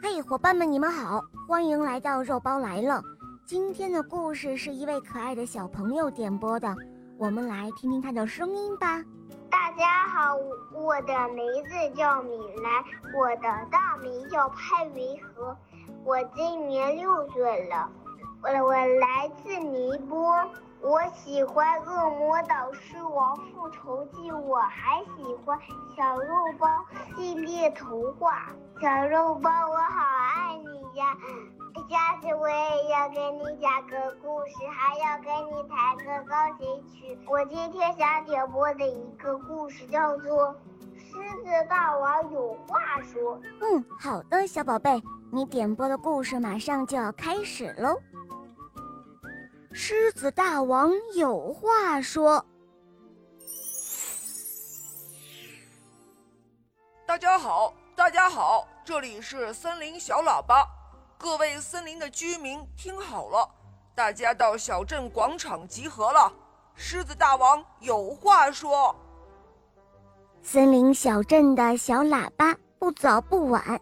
嘿，伙伴们，你们好，欢迎来到肉包来了。今天的故事是一位可爱的小朋友点播的，我们来听听他的声音吧。大家好，我的名字叫米莱，我的大名叫潘云和，我今年六岁了，我我来自宁波。我喜欢《恶魔岛狮王复仇记》，我还喜欢小肉包系列童话。小肉包，我好爱你呀！下次我也要给你讲个故事，还要给你弹个钢琴曲。我今天想点播的一个故事叫做《狮子大王有话说》。嗯，好的，小宝贝，你点播的故事马上就要开始喽。狮子大王有话说：“大家好，大家好，这里是森林小喇叭，各位森林的居民听好了，大家到小镇广场集合了。狮子大王有话说。”森林小镇的小喇叭不早不晚，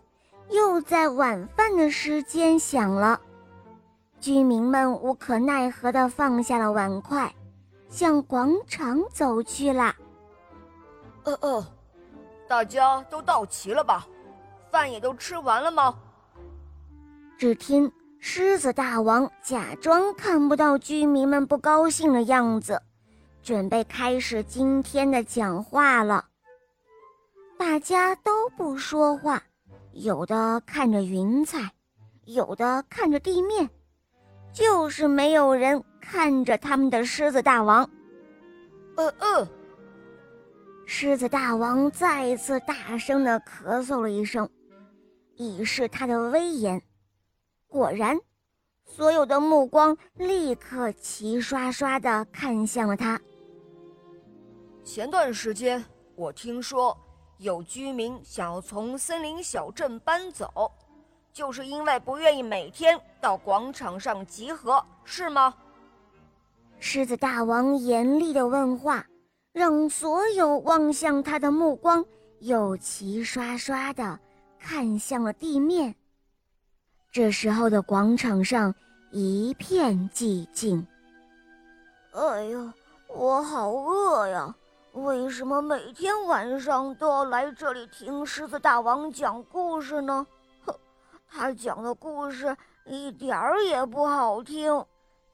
又在晚饭的时间响了。居民们无可奈何地放下了碗筷，向广场走去了。哦哦，大家都到齐了吧？饭也都吃完了吗？只听狮子大王假装看不到居民们不高兴的样子，准备开始今天的讲话了。大家都不说话，有的看着云彩，有的看着地面。就是没有人看着他们的狮子大王。呃呃，狮子大王再一次大声的咳嗽了一声，以示他的威严。果然，所有的目光立刻齐刷刷的看向了他。前段时间，我听说有居民想要从森林小镇搬走。就是因为不愿意每天到广场上集合，是吗？狮子大王严厉的问话，让所有望向他的目光又齐刷刷的看向了地面。这时候的广场上一片寂静。哎呀，我好饿呀！为什么每天晚上都要来这里听狮子大王讲故事呢？他讲的故事一点儿也不好听。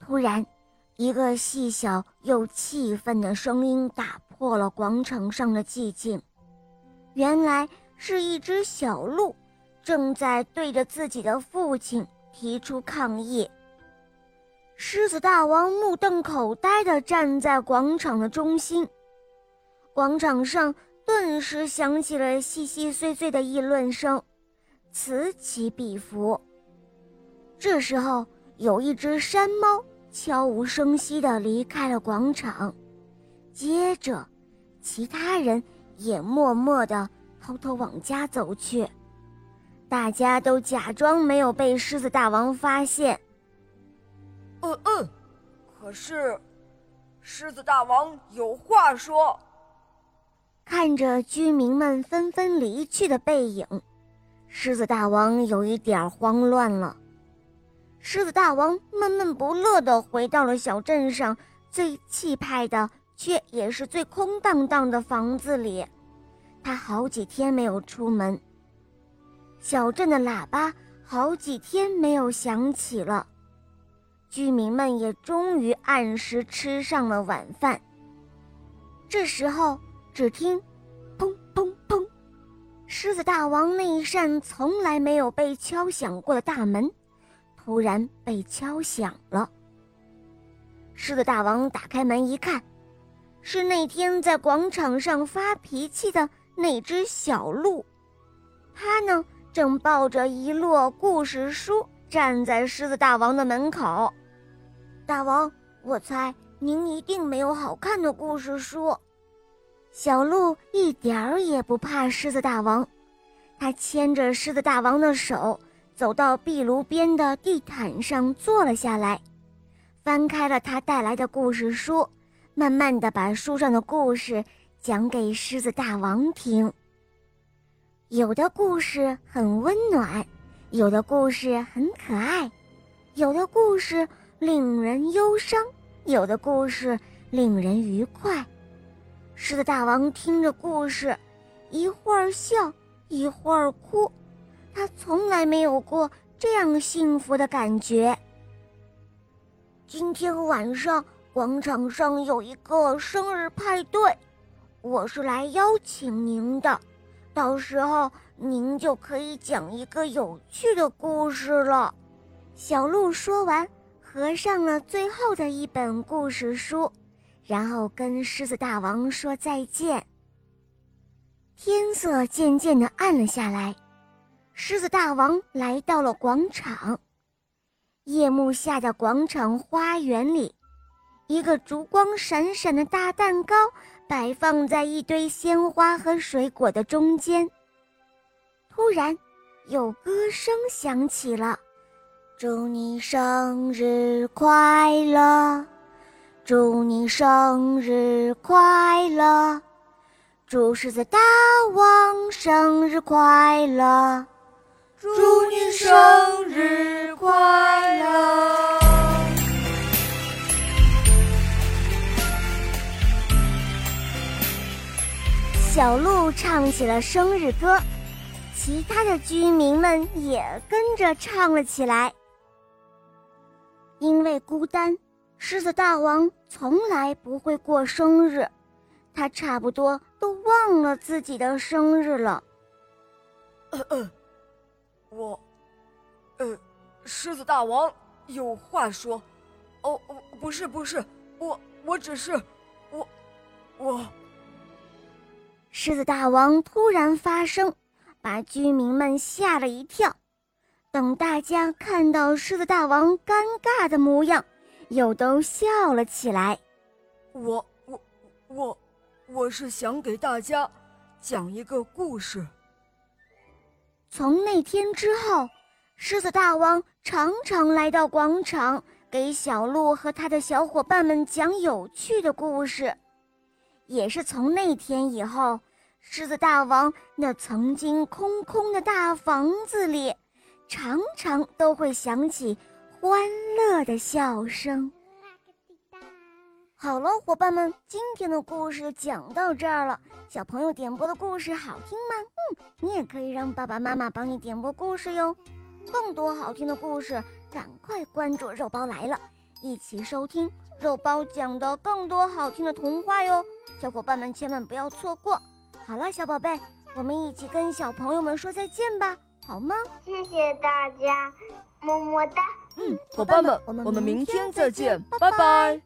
突然，一个细小又气愤的声音打破了广场上的寂静。原来是一只小鹿，正在对着自己的父亲提出抗议。狮子大王目瞪口呆地站在广场的中心，广场上顿时响起了细细碎碎的议论声。此起彼伏。这时候，有一只山猫悄无声息地离开了广场，接着，其他人也默默地偷偷往家走去。大家都假装没有被狮子大王发现。嗯嗯，可是，狮子大王有话说。看着居民们纷纷离去的背影。狮子大王有一点慌乱了。狮子大王闷闷不乐地回到了小镇上最气派的，却也是最空荡荡的房子里。他好几天没有出门，小镇的喇叭好几天没有响起了，居民们也终于按时吃上了晚饭。这时候，只听。砰砰狮子大王那一扇从来没有被敲响过的大门，突然被敲响了。狮子大王打开门一看，是那天在广场上发脾气的那只小鹿。它呢，正抱着一摞故事书站在狮子大王的门口。大王，我猜您一定没有好看的故事书。小鹿一点儿也不怕狮子大王，他牵着狮子大王的手，走到壁炉边的地毯上坐了下来，翻开了他带来的故事书，慢慢的把书上的故事讲给狮子大王听。有的故事很温暖，有的故事很可爱，有的故事令人忧伤，有的故事令人愉快。狮子大王听着故事，一会儿笑，一会儿哭，他从来没有过这样幸福的感觉。今天晚上广场上有一个生日派对，我是来邀请您的，到时候您就可以讲一个有趣的故事了。小鹿说完，合上了最后的一本故事书，然后跟狮子大王说再见。天色渐渐的暗了下来，狮子大王来到了广场。夜幕下的广场花园里，一个烛光闪闪的大蛋糕摆放在一堆鲜花和水果的中间。突然，有歌声响起了：“祝你生日快乐，祝你生日快乐，祝狮子大王生日快乐。”祝你生日快乐！小鹿唱起了生日歌，其他的居民们也跟着唱了起来。因为孤单，狮子大王从来不会过生日，他差不多都忘了自己的生日了。我，呃，狮子大王有话说。哦，不是不是，我我只是，我我。狮子大王突然发声，把居民们吓了一跳。等大家看到狮子大王尴尬的模样，又都笑了起来。我我我，我是想给大家讲一个故事。从那天之后，狮子大王常常来到广场，给小鹿和他的小伙伴们讲有趣的故事。也是从那天以后，狮子大王那曾经空空的大房子里，常常都会响起欢乐的笑声。好了，伙伴们，今天的故事讲到这儿了。小朋友点播的故事好听吗？嗯，你也可以让爸爸妈妈帮你点播故事哟。更多好听的故事，赶快关注“肉包来了”，一起收听肉包讲的更多好听的童话哟。小伙伴们千万不要错过。好了，小宝贝，我们一起跟小朋友们说再见吧，好吗？谢谢大家，么么哒。嗯，伙伴们，我们明天再见，拜拜。